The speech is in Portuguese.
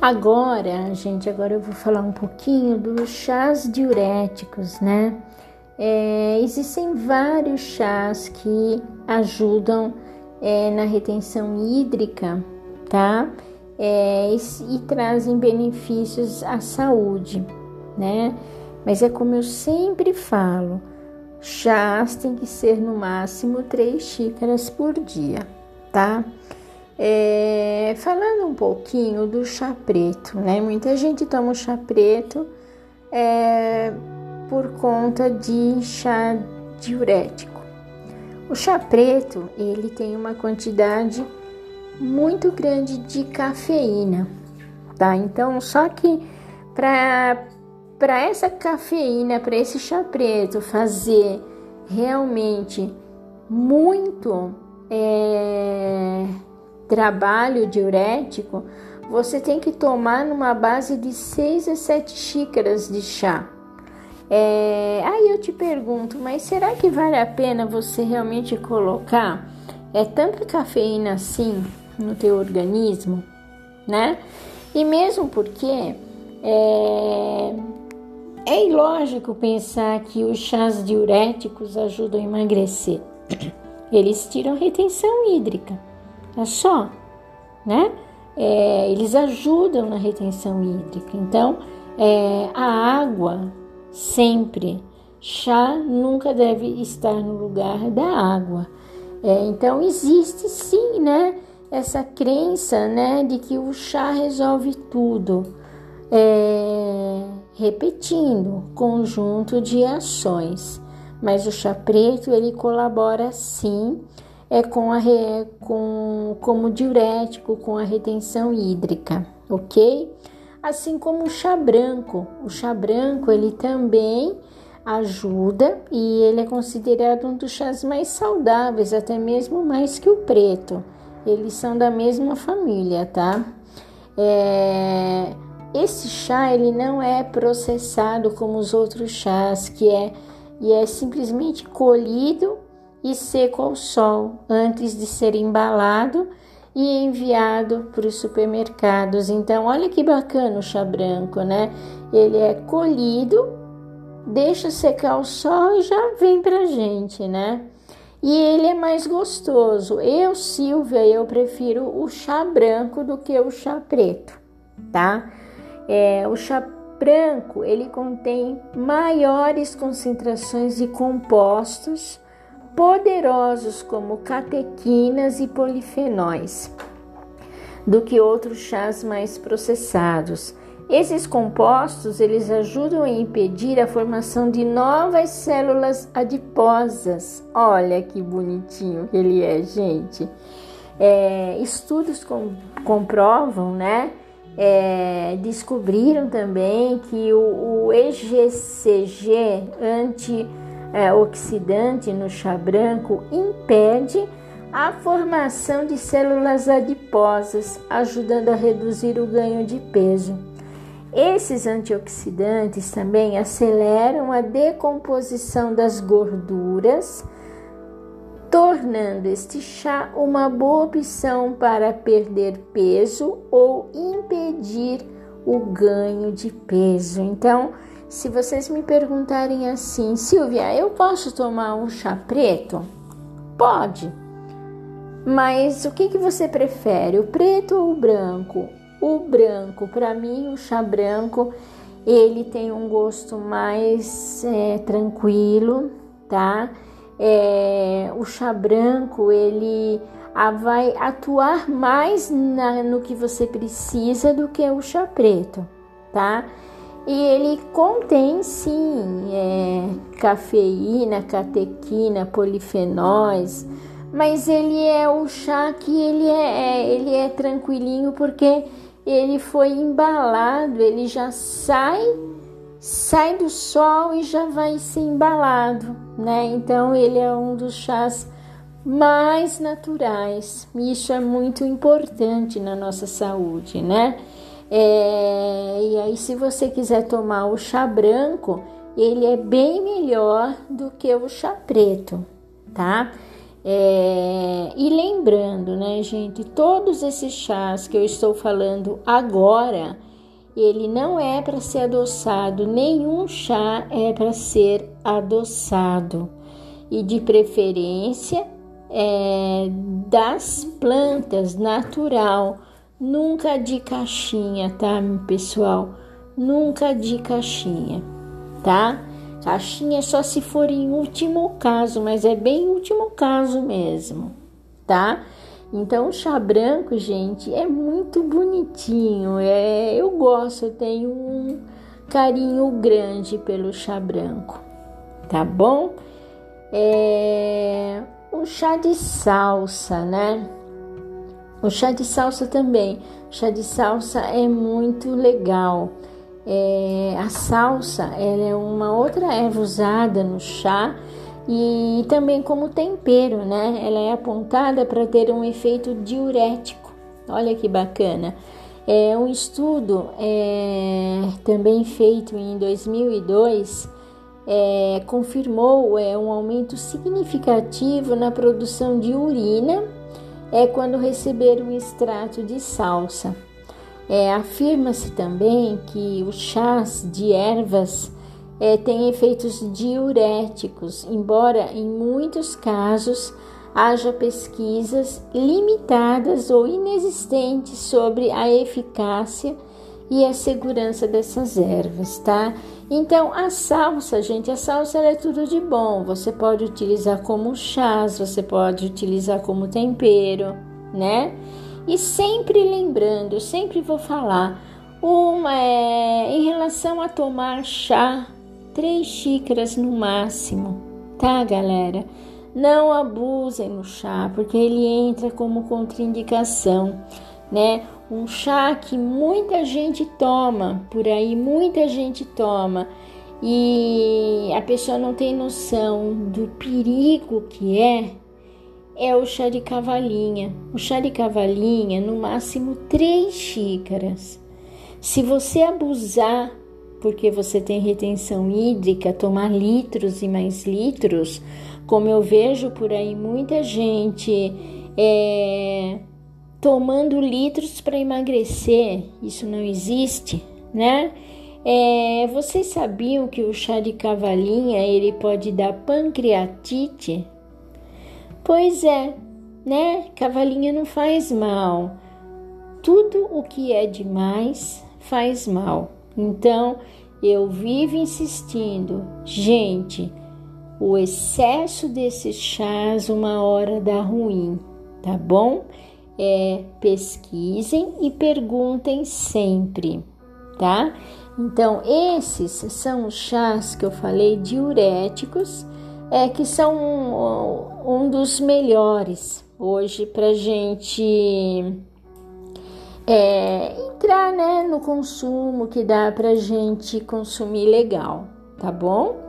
Agora, gente, agora eu vou falar um pouquinho dos chás diuréticos, né? É, existem vários chás que ajudam é, na retenção hídrica, tá? É, e, e trazem benefícios à saúde, né? Mas é como eu sempre falo, chás tem que ser no máximo três xícaras por dia, tá? É, falando um pouquinho do chá preto, né? Muita gente toma o chá preto é, por conta de chá diurético. O chá preto ele tem uma quantidade muito grande de cafeína, tá? Então, só que para para essa cafeína, para esse chá preto fazer realmente muito é, trabalho diurético, você tem que tomar numa base de 6 a 7 xícaras de chá. É, aí eu te pergunto, mas será que vale a pena você realmente colocar é tanta cafeína assim no teu organismo, né? E mesmo porque é, é ilógico pensar que os chás diuréticos ajudam a emagrecer. Eles tiram retenção hídrica. É só, né? É, eles ajudam na retenção hídrica. Então, é, a água sempre, chá nunca deve estar no lugar da água. É, então, existe sim, né? Essa crença, né, de que o chá resolve tudo. É, repetindo, conjunto de ações. Mas o chá preto ele colabora sim é com a com como diurético com a retenção hídrica, ok? Assim como o chá branco, o chá branco ele também ajuda e ele é considerado um dos chás mais saudáveis, até mesmo mais que o preto. Eles são da mesma família, tá? É, esse chá ele não é processado como os outros chás, que é e é simplesmente colhido e seco ao sol antes de ser embalado e enviado para os supermercados. Então, olha que bacana o chá branco, né? Ele é colhido, deixa secar ao sol e já vem para gente, né? E ele é mais gostoso. Eu, Silvia, eu prefiro o chá branco do que o chá preto, tá? É, o chá branco ele contém maiores concentrações de compostos poderosos como catequinas e polifenóis do que outros chás mais processados. Esses compostos eles ajudam a impedir a formação de novas células adiposas. Olha que bonitinho que ele é, gente. É, estudos com, comprovam, né? É, descobriram também que o, o EGCG anti é, oxidante no chá branco impede a formação de células adiposas, ajudando a reduzir o ganho de peso. Esses antioxidantes também aceleram a decomposição das gorduras, tornando este chá uma boa opção para perder peso ou impedir o ganho de peso. Então, se vocês me perguntarem assim, Silvia, eu posso tomar um chá preto? Pode. Mas o que, que você prefere, o preto ou o branco? O branco, para mim, o chá branco, ele tem um gosto mais é, tranquilo, tá? É, o chá branco, ele vai atuar mais na, no que você precisa do que o chá preto, tá? E ele contém sim é, cafeína, catequina, polifenóis, mas ele é o chá que ele é, é, ele é tranquilinho porque ele foi embalado, ele já sai sai do sol e já vai ser embalado, né? Então ele é um dos chás mais naturais. Isso é muito importante na nossa saúde, né? É, e aí, se você quiser tomar o chá branco, ele é bem melhor do que o chá preto, tá? É, e lembrando, né, gente, todos esses chás que eu estou falando agora, ele não é para ser adoçado, nenhum chá é para ser adoçado. E de preferência é, das plantas natural, nunca de caixinha, tá, pessoal? Nunca de caixinha, tá? Caixinha só se for em último caso, mas é bem último caso mesmo, tá? Então, o chá branco, gente, é muito bonitinho. É, eu gosto, eu tenho um carinho grande pelo chá branco, tá bom? É, o chá de salsa, né? O chá de salsa também. O chá de salsa é muito legal. É, a salsa ela é uma outra erva usada no chá e também como tempero, né? Ela é apontada para ter um efeito diurético. Olha que bacana. É um estudo é, também feito em 2002 é, confirmou é, um aumento significativo na produção de urina é quando receber um extrato de salsa. É, Afirma-se também que os chás de ervas é, têm efeitos diuréticos, embora em muitos casos haja pesquisas limitadas ou inexistentes sobre a eficácia e a segurança dessas ervas, tá? Então, a salsa, gente, a salsa é tudo de bom. Você pode utilizar como chás, você pode utilizar como tempero, né? E sempre lembrando, sempre vou falar, uma é em relação a tomar chá, três xícaras no máximo, tá, galera? Não abusem no chá, porque ele entra como contraindicação, né? Um chá que muita gente toma, por aí muita gente toma, e a pessoa não tem noção do perigo que é é o chá de cavalinha. O chá de cavalinha, no máximo três xícaras. Se você abusar, porque você tem retenção hídrica, tomar litros e mais litros, como eu vejo por aí muita gente é, tomando litros para emagrecer, isso não existe, né? É, vocês sabiam que o chá de cavalinha ele pode dar pancreatite? Pois é, né? Cavalinha não faz mal. Tudo o que é demais faz mal. Então, eu vivo insistindo, gente, o excesso desses chás uma hora dá ruim, tá bom? É, pesquisem e perguntem sempre, tá? Então, esses são os chás que eu falei diuréticos é que são um, um dos melhores hoje para gente é, entrar né, no consumo que dá para gente consumir legal, tá bom?